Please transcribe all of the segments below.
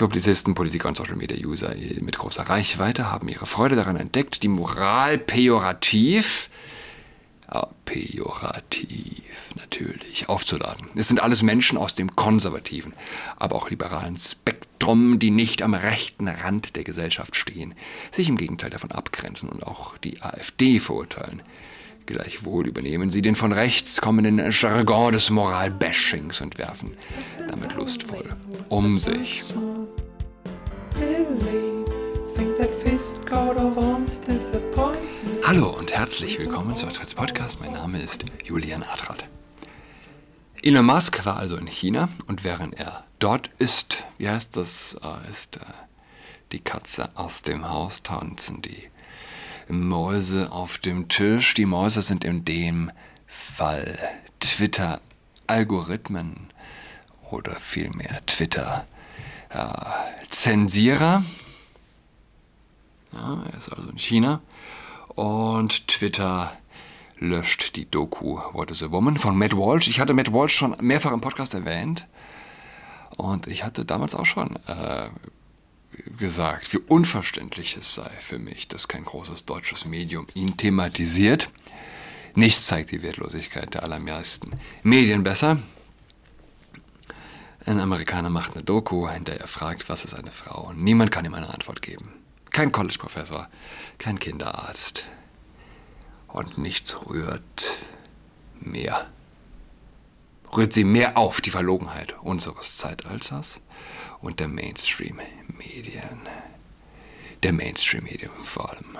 Publizisten, Politiker und Social Media User mit großer Reichweite haben ihre Freude daran entdeckt, die Moral pejorativ, ja, pejorativ natürlich, aufzuladen. Es sind alles Menschen aus dem konservativen, aber auch liberalen Spektrum, die nicht am rechten Rand der Gesellschaft stehen, sich im Gegenteil davon abgrenzen und auch die AfD verurteilen. Gleichwohl übernehmen sie den von rechts kommenden Jargon des Moralbashings und werfen damit lustvoll um sich. Hallo und herzlich willkommen zu Adrats Podcast. Mein Name ist Julian Adrat. Elon Musk war also in China und während er dort ist, wie heißt das, äh, ist äh, die Katze aus dem Haus tanzen, die Mäuse auf dem Tisch. Die Mäuse sind in dem Fall Twitter-Algorithmen oder vielmehr Twitter-Zensierer. Ja, er ist also in China. Und Twitter löscht die Doku What is a Woman von Matt Walsh. Ich hatte Matt Walsh schon mehrfach im Podcast erwähnt. Und ich hatte damals auch schon äh, gesagt, wie unverständlich es sei für mich, dass kein großes deutsches Medium ihn thematisiert. Nichts zeigt die Wertlosigkeit der allermeisten Medien besser. Ein Amerikaner macht eine Doku, in der er fragt, was ist eine Frau? Niemand kann ihm eine Antwort geben. Kein College-Professor, kein Kinderarzt. Und nichts rührt mehr. Rührt sie mehr auf, die Verlogenheit unseres Zeitalters und der Mainstream-Medien. Der Mainstream-Medien vor allem.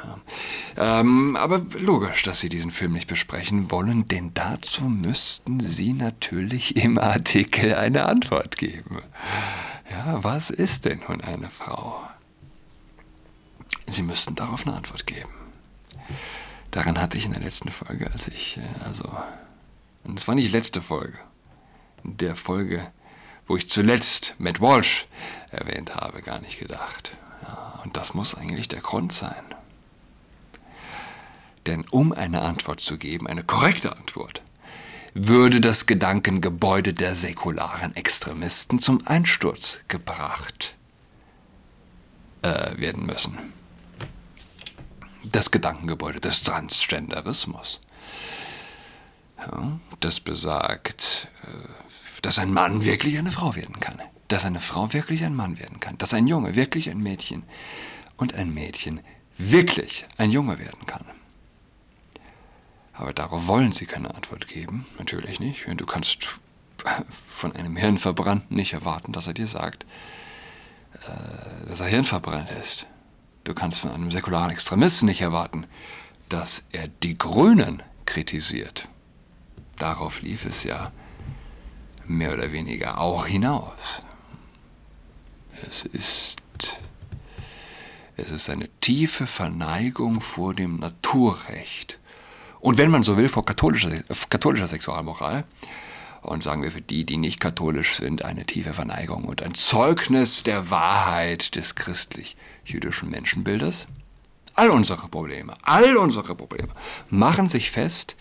Ähm, aber logisch, dass Sie diesen Film nicht besprechen wollen, denn dazu müssten Sie natürlich im Artikel eine Antwort geben. Ja, was ist denn nun eine Frau? Sie müssten darauf eine Antwort geben. Daran hatte ich in der letzten Folge, als ich, äh, also, und es war nicht letzte Folge, in der Folge, wo ich zuletzt Matt Walsh erwähnt habe, gar nicht gedacht. Ja, und das muss eigentlich der Grund sein. Denn um eine Antwort zu geben, eine korrekte Antwort, würde das Gedankengebäude der säkularen Extremisten zum Einsturz gebracht äh, werden müssen. Das Gedankengebäude des Transgenderismus. Ja, das besagt, äh, dass ein Mann wirklich eine Frau werden kann. Dass eine Frau wirklich ein Mann werden kann. Dass ein Junge wirklich ein Mädchen und ein Mädchen wirklich ein Junge werden kann. Aber darauf wollen sie keine Antwort geben. Natürlich nicht. Du kannst von einem Hirnverbrannten nicht erwarten, dass er dir sagt, äh, dass er hirnverbrannt ist. Du kannst von einem säkularen Extremisten nicht erwarten, dass er die Grünen kritisiert. Darauf lief es ja mehr oder weniger auch hinaus. Es ist, es ist eine tiefe Verneigung vor dem Naturrecht. Und wenn man so will, vor katholischer, katholischer Sexualmoral. Und sagen wir für die, die nicht katholisch sind, eine tiefe Verneigung und ein Zeugnis der Wahrheit des christlich-jüdischen Menschenbildes. All unsere Probleme, all unsere Probleme machen sich fest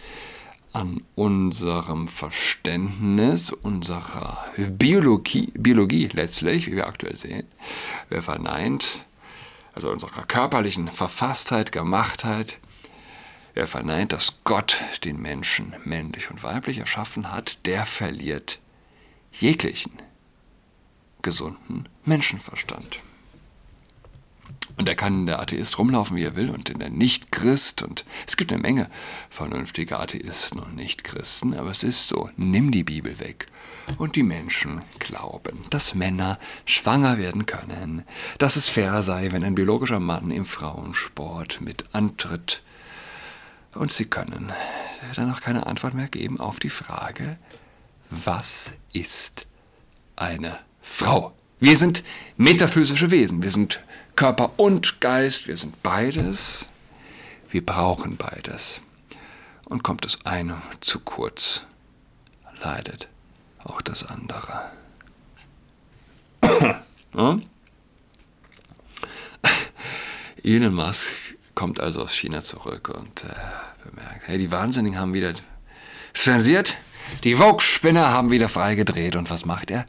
an unserem Verständnis, unserer Biologie, Biologie letztlich, wie wir aktuell sehen. Wer verneint, also unserer körperlichen Verfasstheit, Gemachtheit, wer verneint, dass Gott den Menschen männlich und weiblich erschaffen hat, der verliert jeglichen gesunden Menschenverstand. Und er kann der Atheist rumlaufen, wie er will, und der Nicht-Christ. Und es gibt eine Menge vernünftige Atheisten und Nicht-Christen, aber es ist so, nimm die Bibel weg. Und die Menschen glauben, dass Männer schwanger werden können, dass es fair sei, wenn ein biologischer Mann im Frauensport mit antritt. Und sie können dann noch keine Antwort mehr geben auf die Frage, was ist eine Frau? Wir sind metaphysische Wesen, wir sind Körper und Geist, wir sind beides. Wir brauchen beides. Und kommt das eine zu kurz, leidet auch das andere. Elon Musk kommt also aus China zurück und äh, bemerkt, hey, die Wahnsinnigen haben wieder zensiert, die Vogue-Spinner haben wieder freigedreht und was macht er?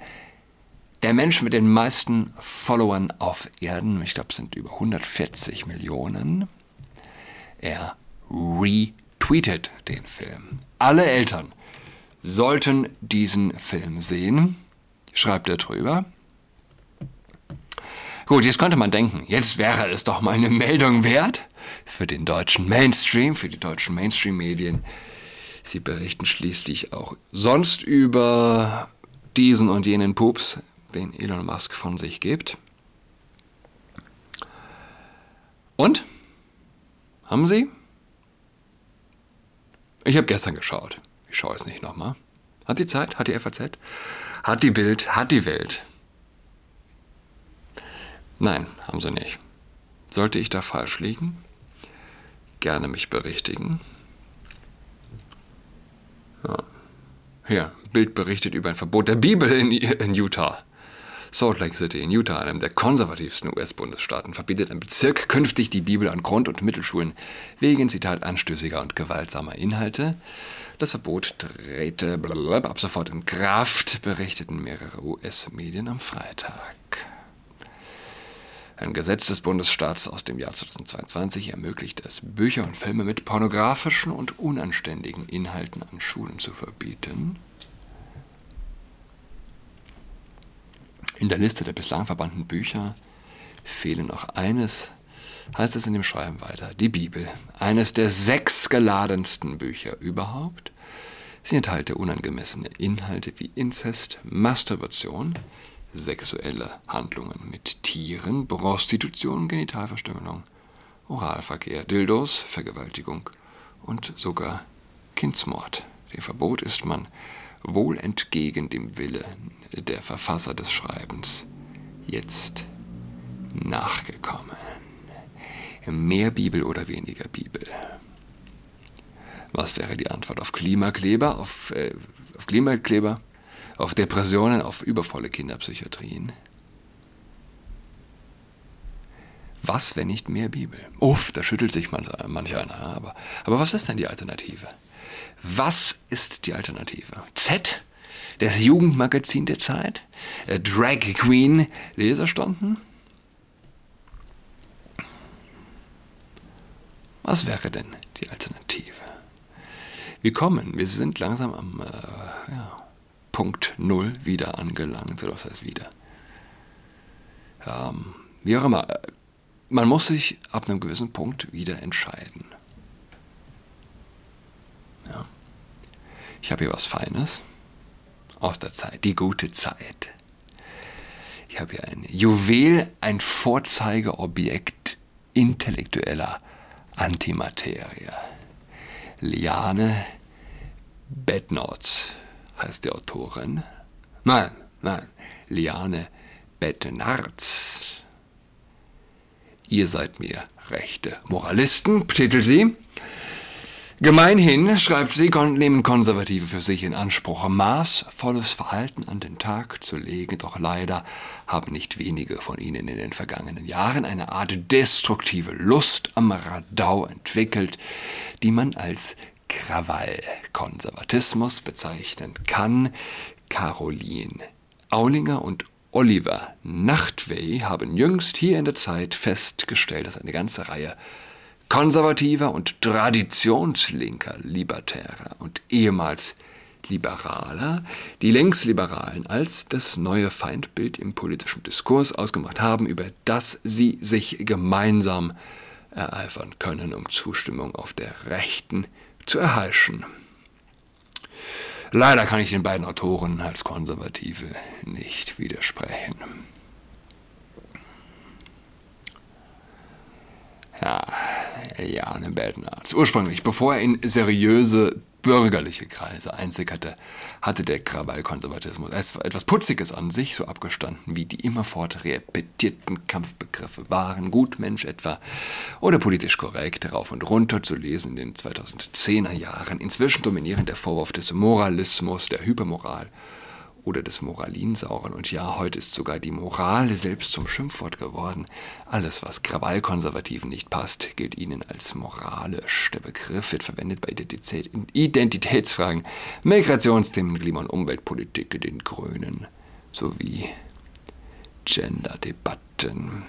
Der Mensch mit den meisten Followern auf Erden, ich glaube, es sind über 140 Millionen, er retweetet den Film. Alle Eltern sollten diesen Film sehen, schreibt er drüber. Gut, jetzt könnte man denken, jetzt wäre es doch mal eine Meldung wert für den deutschen Mainstream, für die deutschen Mainstream-Medien. Sie berichten schließlich auch sonst über diesen und jenen Pups, den Elon Musk von sich gibt. Und? Haben Sie? Ich habe gestern geschaut. Ich schaue es nicht nochmal. Hat die Zeit? Hat die FAZ? Hat die Bild? Hat die Welt? Nein, haben sie nicht. Sollte ich da falsch liegen? Gerne mich berichtigen. Ja. Hier, Bild berichtet über ein Verbot der Bibel in, in Utah. Salt Lake City in Utah, einem der konservativsten US-Bundesstaaten, verbietet ein Bezirk künftig die Bibel an Grund- und Mittelschulen wegen, Zitat, anstößiger und gewaltsamer Inhalte. Das Verbot trete ab sofort in Kraft, berichteten mehrere US-Medien am Freitag. Ein Gesetz des Bundesstaats aus dem Jahr 2022 ermöglicht es, Bücher und Filme mit pornografischen und unanständigen Inhalten an Schulen zu verbieten. In der Liste der bislang verbannten Bücher fehle noch eines, heißt es in dem Schreiben weiter, die Bibel, eines der sechs geladensten Bücher überhaupt. Sie enthalte unangemessene Inhalte wie Inzest, Masturbation, sexuelle Handlungen mit Tieren, Prostitution, Genitalverstümmelung, Oralverkehr, Dildos, Vergewaltigung und sogar Kindsmord. Dem Verbot ist man wohl entgegen dem Wille der Verfasser des Schreibens jetzt nachgekommen. Mehr Bibel oder weniger Bibel? Was wäre die Antwort auf Klimakleber, auf, äh, auf Klimakleber? auf Depressionen, auf übervolle Kinderpsychiatrien. Was, wenn nicht mehr Bibel? Uff, da schüttelt sich manch einer. Aber, aber was ist denn die Alternative? Was ist die Alternative? Z? Das Jugendmagazin der Zeit? Äh, Drag Queen Leserstunden? Was wäre denn die Alternative? Wir kommen, wir sind langsam am äh, ja, Punkt Null wieder angelangt. Oder was heißt wieder? Ähm, wie auch immer. Man muss sich ab einem gewissen Punkt wieder entscheiden. Ja. Ich habe hier was Feines aus der Zeit, die gute Zeit. Ich habe hier ein Juwel, ein Vorzeigeobjekt intellektueller Antimaterie. Liane Bednoz heißt die Autorin. Nein, nein, Liane Bettenarz. Ihr seid mir rechte Moralisten, titelt sie. Gemeinhin, schreibt sie, nehmen Konservative für sich in Anspruch, maßvolles Verhalten an den Tag zu legen, doch leider haben nicht wenige von ihnen in den vergangenen Jahren eine Art destruktive Lust am Radau entwickelt, die man als Krawallkonservatismus bezeichnen kann. Caroline Aulinger und Oliver Nachtwey haben jüngst hier in der Zeit festgestellt, dass eine ganze Reihe konservativer und traditionslinker Libertärer und ehemals Liberaler, die Linksliberalen als das neue Feindbild im politischen Diskurs ausgemacht haben, über das sie sich gemeinsam ereifern können, um Zustimmung auf der rechten zu erheischen. Leider kann ich den beiden Autoren als Konservative nicht widersprechen. Ja, Eliane Beldenarz. Ursprünglich, bevor er in seriöse bürgerliche Kreise einsickerte, hatte der Krawallkonservatismus etwas Putziges an sich, so abgestanden wie die immerfort repetierten Kampfbegriffe waren Gutmensch etwa oder politisch korrekt rauf und runter zu lesen in den 2010er Jahren. Inzwischen dominieren der Vorwurf des Moralismus, der Hypermoral oder des Moralinsauren. Und ja, heute ist sogar die Moral selbst zum Schimpfwort geworden. Alles, was Krawallkonservativen nicht passt, gilt ihnen als moralisch. Der Begriff wird verwendet bei Identitätsfragen, Migrationsthemen, Klima- und Umweltpolitik, den Grünen sowie Gender-Debatten.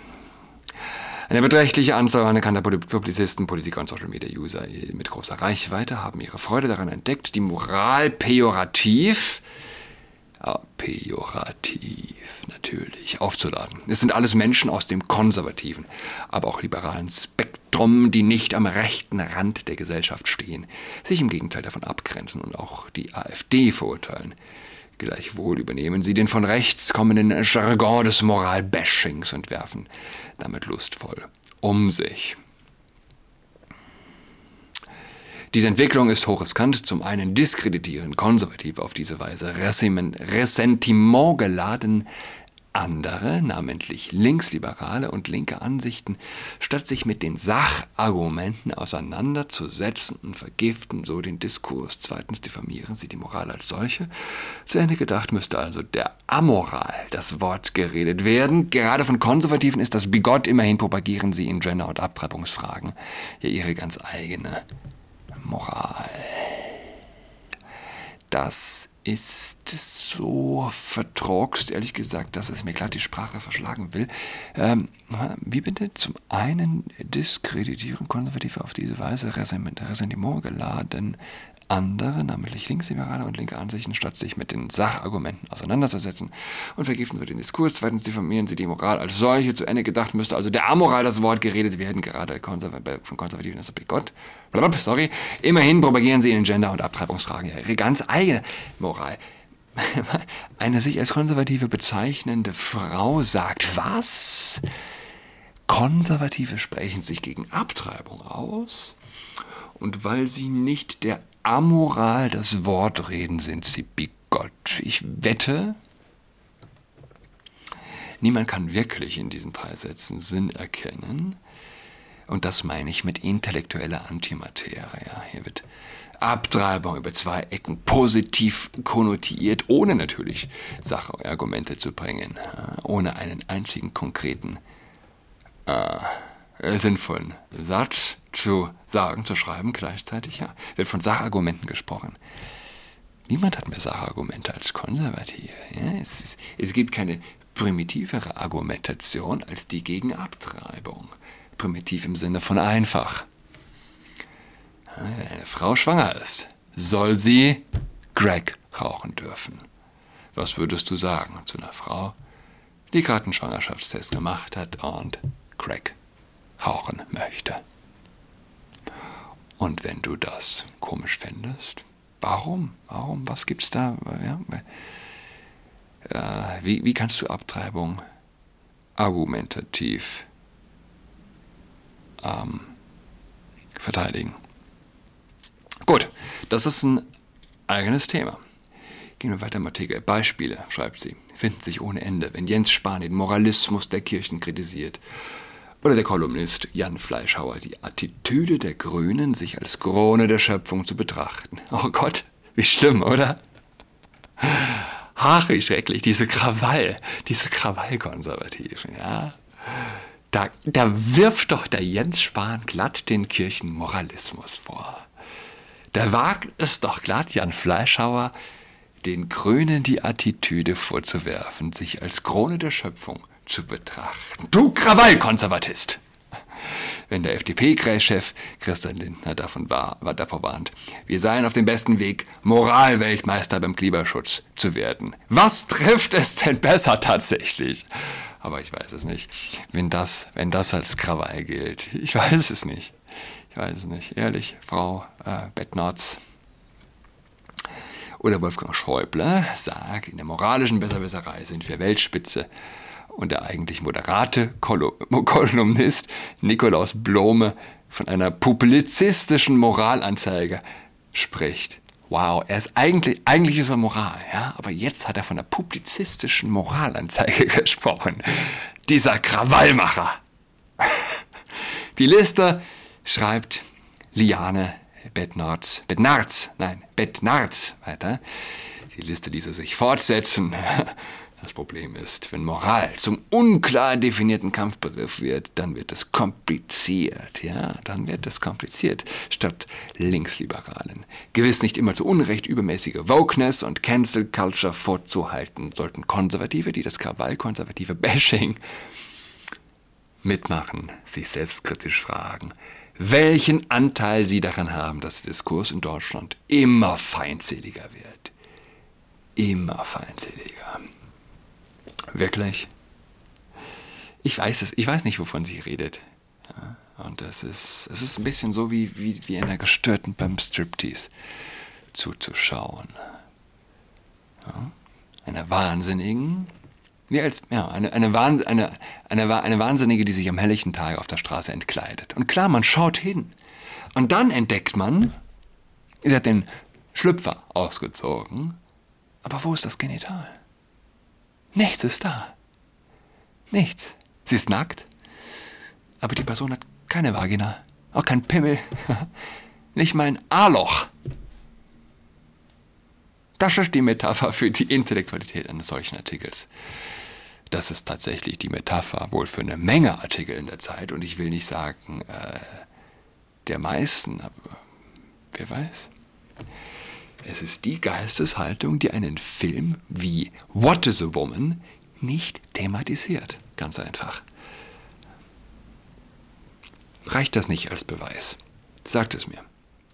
Eine beträchtliche Anzahl anerkannter Publizisten, Politiker und Social-Media-User mit großer Reichweite haben ihre Freude daran entdeckt, die Moral pejorativ, ja, pejorativ natürlich, aufzuladen. Es sind alles Menschen aus dem konservativen, aber auch liberalen Spektrum, die nicht am rechten Rand der Gesellschaft stehen, sich im Gegenteil davon abgrenzen und auch die AfD verurteilen. Gleichwohl übernehmen sie den von rechts kommenden Jargon des Moralbashings und werfen damit lustvoll um sich. Diese Entwicklung ist hochriskant. Zum einen diskreditieren Konservative auf diese Weise Ressentiment geladen andere, namentlich Linksliberale und linke Ansichten, statt sich mit den Sachargumenten auseinanderzusetzen und vergiften so den Diskurs. Zweitens diffamieren sie die Moral als solche. Zu Ende gedacht müsste also der Amoral das Wort geredet werden. Gerade von Konservativen ist das bigott, immerhin propagieren sie in Gender- und Abtreibungsfragen ja ihre ganz eigene Moral. Das ist so verdruckst, ehrlich gesagt, dass es mir glatt die Sprache verschlagen will. Ähm, wie bitte? Zum einen diskreditieren Konservative auf diese Weise Ressentiment geladen andere, namentlich Linksliberale und linke Ansichten, statt sich mit den Sachargumenten auseinanderzusetzen und vergiften wir den Diskurs. Zweitens diffamieren sie die Moral als solche. Zu Ende gedacht müsste also der Amoral das Wort geredet werden, gerade von Konservativen ist das Gott. Sorry. Immerhin propagieren sie in Gender- und Abtreibungsfragen ihre ganz eigene Moral. Eine sich als Konservative bezeichnende Frau sagt, was? Konservative sprechen sich gegen Abtreibung aus? Und weil sie nicht der Amoral das Wort reden, sind sie bigott. Ich wette, niemand kann wirklich in diesen drei Sätzen Sinn erkennen. Und das meine ich mit intellektueller Antimaterie. Hier wird Abtreibung über zwei Ecken positiv konnotiert, ohne natürlich Sachargumente zu bringen, ohne einen einzigen konkreten äh, sinnvollen Satz zu sagen, zu schreiben gleichzeitig, ja. Wird von Sachargumenten gesprochen. Niemand hat mehr Sachargumente als Konservative. Ja? Es, ist, es gibt keine primitivere Argumentation als die gegen Abtreibung. Primitiv im Sinne von einfach. Ja, wenn eine Frau schwanger ist, soll sie Greg rauchen dürfen. Was würdest du sagen zu einer Frau, die gerade einen Schwangerschaftstest gemacht hat und Crack rauchen möchte? Und wenn du das komisch fändest, warum? Warum? Was gibt's da? Ja, äh, wie, wie kannst du Abtreibung argumentativ ähm, verteidigen? Gut, das ist ein eigenes Thema. Gehen wir weiter im Artikel. Beispiele, schreibt sie, finden sich ohne Ende, wenn Jens Spahn den Moralismus der Kirchen kritisiert oder der Kolumnist Jan Fleischhauer die Attitüde der Grünen, sich als Krone der Schöpfung zu betrachten. Oh Gott, wie schlimm, oder? Ach, wie schrecklich, diese Krawall, diese Krawallkonservativen, ja. Da, da wirft doch der Jens Spahn glatt den Kirchenmoralismus vor. Da wagt es doch glatt Jan Fleischhauer, den Grünen die Attitüde vorzuwerfen, sich als Krone der Schöpfung zu betrachten. Du Krawallkonservatist! Wenn der FDP-Chef Christian Lindner davon war, war davor warnt, wir seien auf dem besten Weg, Moralweltmeister beim Klimaschutz zu werden. Was trifft es denn besser tatsächlich? Aber ich weiß es nicht. Wenn das, wenn das als Krawall gilt, ich weiß es nicht. Ich weiß es nicht. Ehrlich, Frau äh, Bettnarz oder Wolfgang Schäuble sagt, in der moralischen Besserwisserei sind wir Weltspitze und der eigentlich moderate Kolumnist Nikolaus Blome von einer publizistischen Moralanzeige spricht. Wow, er ist eigentlich, eigentlich ist er Moral, ja, aber jetzt hat er von einer publizistischen Moralanzeige gesprochen. Dieser Krawallmacher. Die Liste schreibt Liane Bettnarz, Bettnarz, nein, Bettnarz weiter. Die Liste ließe sich fortsetzen. Das Problem ist, wenn Moral zum unklar definierten Kampfbegriff wird, dann wird es kompliziert, ja, dann wird es kompliziert, statt Linksliberalen. Gewiss nicht immer zu Unrecht übermäßige Wokeness und Cancel Culture vorzuhalten, sollten Konservative, die das Krawall-konservative Bashing mitmachen, sich selbstkritisch fragen, welchen Anteil sie daran haben, dass der Diskurs in Deutschland immer feindseliger wird. Immer feindseliger. Wirklich? Ich weiß es, ich weiß nicht, wovon sie redet. Und das ist, es ist ein bisschen so wie, wie, wie einer Gestörten beim Striptease zuzuschauen. Ja, einer Wahnsinnigen, wie als, ja, eine, eine, eine, eine, eine Wahnsinnige, die sich am helllichten Tag auf der Straße entkleidet. Und klar, man schaut hin. Und dann entdeckt man, sie hat den Schlüpfer ausgezogen, aber wo ist das Genital? Nichts ist da. Nichts. Sie ist nackt, aber die Person hat keine Vagina, auch kein Pimmel, nicht mal ein A-Loch. Das ist die Metapher für die Intellektualität eines solchen Artikels. Das ist tatsächlich die Metapher wohl für eine Menge Artikel in der Zeit und ich will nicht sagen äh, der meisten, aber wer weiß. Es ist die Geisteshaltung, die einen Film wie What is a Woman nicht thematisiert. Ganz einfach. Reicht das nicht als Beweis? Sagt es mir.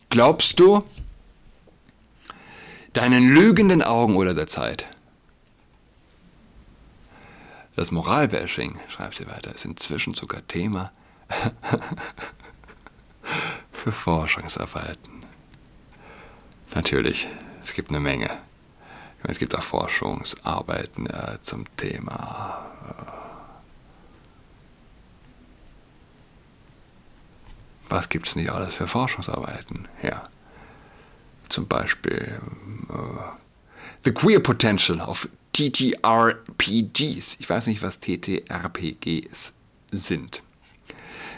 Glaubst du deinen lügenden Augen oder der Zeit? Das Moralbashing, schreibt sie weiter, ist inzwischen sogar Thema für Forschungsarbeiten. Natürlich, es gibt eine Menge. Es gibt auch Forschungsarbeiten äh, zum Thema. Äh, was gibt es nicht alles für Forschungsarbeiten? Ja. Zum Beispiel äh, The Queer Potential of TTRPGs. Ich weiß nicht, was TTRPGs sind.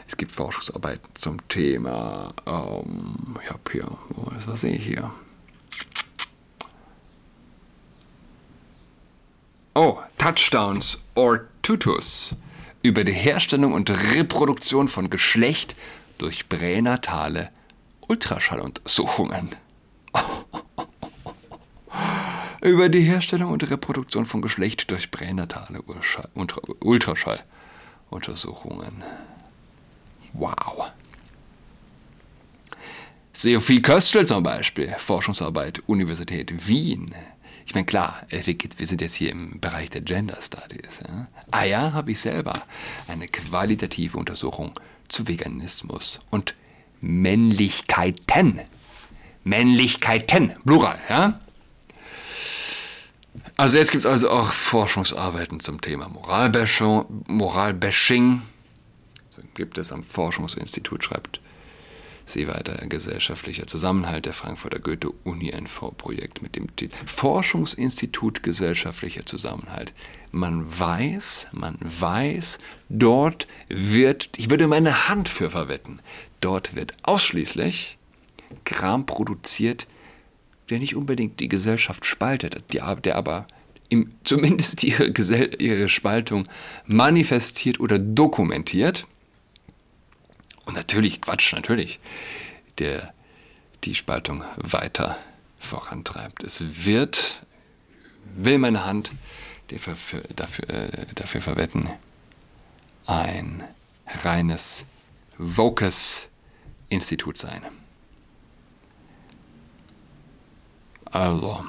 Es gibt Forschungsarbeiten zum Thema. Ähm, ich habe hier, was sehe ich hier? Oh, Touchdowns or Tutus über die Herstellung und Reproduktion von Geschlecht durch pränatale Ultraschalluntersuchungen. über die Herstellung und Reproduktion von Geschlecht durch pränatale Ultraschalluntersuchungen. Wow. Sophie Köstl zum Beispiel, Forschungsarbeit Universität Wien. Ich meine, klar, wir sind jetzt hier im Bereich der Gender Studies. Ja? Ah ja, habe ich selber eine qualitative Untersuchung zu Veganismus und Männlichkeiten. Männlichkeiten, Plural, ja? Also jetzt gibt es also auch Forschungsarbeiten zum Thema Moralbashing. Moralbashing gibt es am Forschungsinstitut, schreibt sie weiter, gesellschaftlicher Zusammenhalt der Frankfurter Goethe-Uni ein Vorprojekt mit dem Titel Forschungsinstitut gesellschaftlicher Zusammenhalt. Man weiß, man weiß, dort wird, ich würde meine Hand für verwetten, dort wird ausschließlich Kram produziert, der nicht unbedingt die Gesellschaft spaltet, der aber im, zumindest ihre, ihre Spaltung manifestiert oder dokumentiert und natürlich, Quatsch, natürlich, der die Spaltung weiter vorantreibt. Es wird, will meine Hand dafür, dafür, äh, dafür verwetten, ein reines Vokes Institut sein. Also,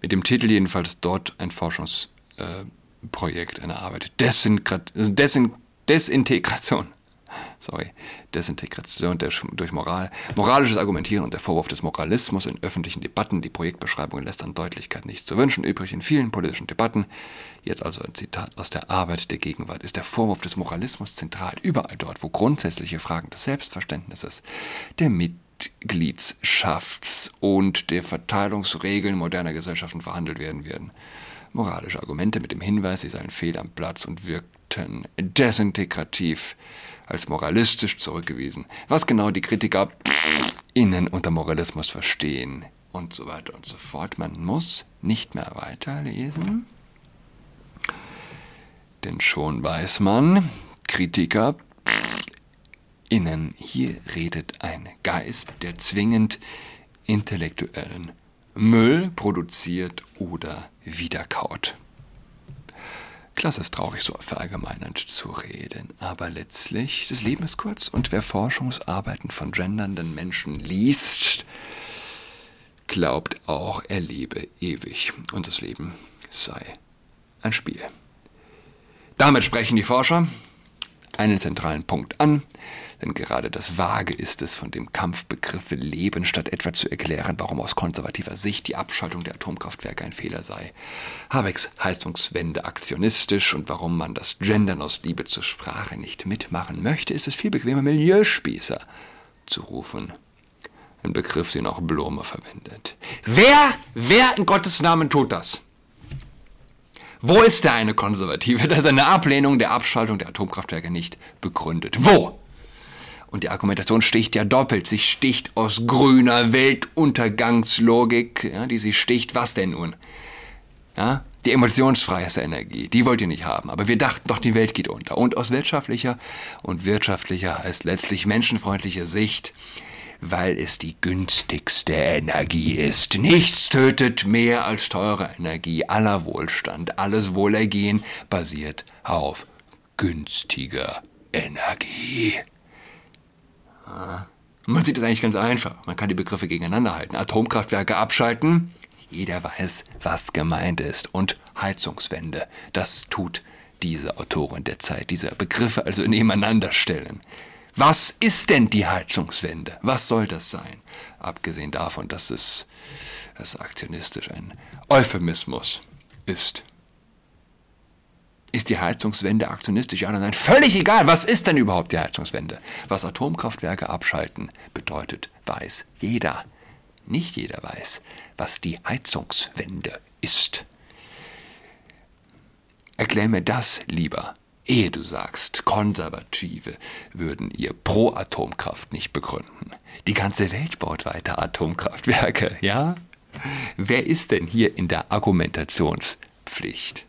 mit dem Titel jedenfalls dort ein Forschungsprojekt, äh, eine Arbeit. Desin Desintegration. Sorry, Desintegration durch Moral, moralisches Argumentieren und der Vorwurf des Moralismus in öffentlichen Debatten. Die Projektbeschreibung lässt an Deutlichkeit nichts zu wünschen übrig in vielen politischen Debatten. Jetzt also ein Zitat aus der Arbeit der Gegenwart. Ist der Vorwurf des Moralismus zentral überall dort, wo grundsätzliche Fragen des Selbstverständnisses, der Mitgliedschafts- und der Verteilungsregeln moderner Gesellschaften verhandelt werden werden? Moralische Argumente mit dem Hinweis, sie seien fehl am Platz und wirken Fakten desintegrativ als moralistisch zurückgewiesen. Was genau die Kritiker innen unter Moralismus verstehen, und so weiter und so fort. Man muss nicht mehr weiterlesen, denn schon weiß man, Kritiker, innen, hier redet ein Geist, der zwingend intellektuellen Müll produziert oder wiederkaut. Klasse ist traurig, so verallgemeinernd zu reden, aber letztlich, das Leben ist kurz und wer Forschungsarbeiten von gendernden Menschen liest, glaubt auch, er lebe ewig. Und das Leben sei ein Spiel. Damit sprechen die Forscher einen zentralen Punkt an, denn gerade das Vage ist es, von dem Kampfbegriffe leben, statt etwa zu erklären, warum aus konservativer Sicht die Abschaltung der Atomkraftwerke ein Fehler sei. Habecks Heizungswende aktionistisch und warum man das Gendern aus Liebe zur Sprache nicht mitmachen möchte, ist es viel bequemer, Milieuspießer zu rufen. Ein Begriff, den auch Blome verwendet. Wer, wer in Gottes Namen tut das? Wo ist der eine Konservative, der seine Ablehnung der Abschaltung der Atomkraftwerke nicht begründet? Wo? Und die Argumentation sticht ja doppelt. Sie sticht aus grüner Weltuntergangslogik, ja, die sie sticht. Was denn nun? Ja, die emotionsfreie Energie, die wollt ihr nicht haben. Aber wir dachten doch, die Welt geht unter. Und aus wirtschaftlicher und wirtschaftlicher heißt letztlich menschenfreundlicher Sicht, weil es die günstigste Energie ist. Nichts tötet mehr als teure Energie. Aller Wohlstand, alles Wohlergehen basiert auf günstiger Energie. Man sieht es eigentlich ganz einfach. Man kann die Begriffe gegeneinander halten. Atomkraftwerke abschalten. Jeder weiß, was gemeint ist. Und Heizungswende. Das tut diese Autorin der Zeit. Diese Begriffe also nebeneinander stellen. Was ist denn die Heizungswende? Was soll das sein? Abgesehen davon, dass es, es aktionistisch ein Euphemismus ist. Ist die Heizungswende aktionistisch? Ja oder nein? Völlig egal. Was ist denn überhaupt die Heizungswende? Was Atomkraftwerke abschalten bedeutet, weiß jeder. Nicht jeder weiß, was die Heizungswende ist. Erklär mir das lieber, ehe du sagst, Konservative würden ihr Pro-Atomkraft nicht begründen. Die ganze Welt baut weiter Atomkraftwerke, ja? Wer ist denn hier in der Argumentationspflicht?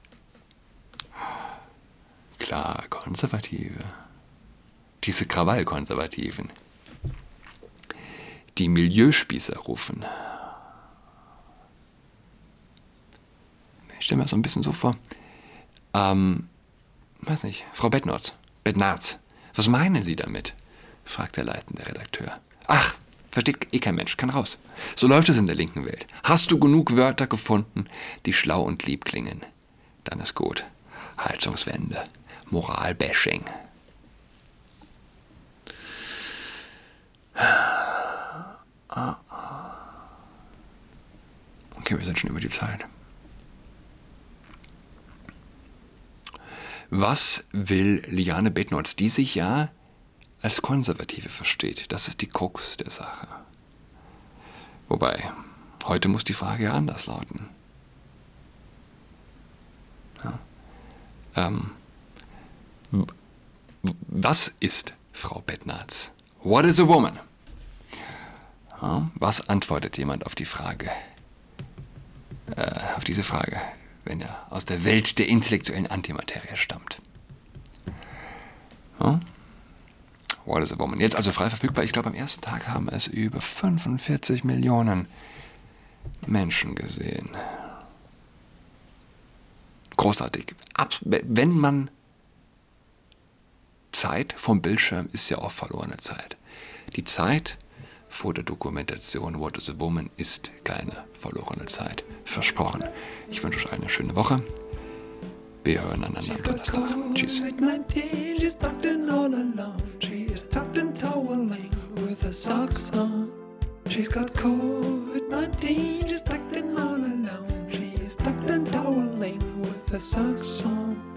Klar, Konservative. Diese Krawallkonservativen. Die Milieuspießer rufen. Ich stelle mir das so ein bisschen so vor. Ähm, weiß nicht, Frau Bettnotz, Bettnarz, was meinen Sie damit? fragt der leitende Redakteur. Ach, versteht eh kein Mensch, kann raus. So läuft es in der linken Welt. Hast du genug Wörter gefunden, die schlau und lieb klingen? Dann ist gut. Heizungswende. Moralbashing. Okay, wir sind schon über die Zeit. Was will Liane Betnolz, die sich ja als Konservative versteht? Das ist die Krux der Sache. Wobei, heute muss die Frage ja anders lauten. Ja. Ähm, was ist Frau Bettnarz? What is a woman? Was antwortet jemand auf die Frage? Äh, auf diese Frage, wenn er aus der Welt der intellektuellen Antimaterie stammt. What is a woman? Jetzt also frei verfügbar. Ich glaube, am ersten Tag haben es über 45 Millionen Menschen gesehen. Großartig. Wenn man Zeit vom Bildschirm ist ja auch verlorene Zeit. Die Zeit vor der Dokumentation What is a Woman ist keine verlorene Zeit. Versprochen. Ich wünsche euch eine schöne Woche. Wir hören einander am Donnerstag. Tschüss. She's got COVID-19, she's tucked in all alone. She's tucked and toweling with her socks on.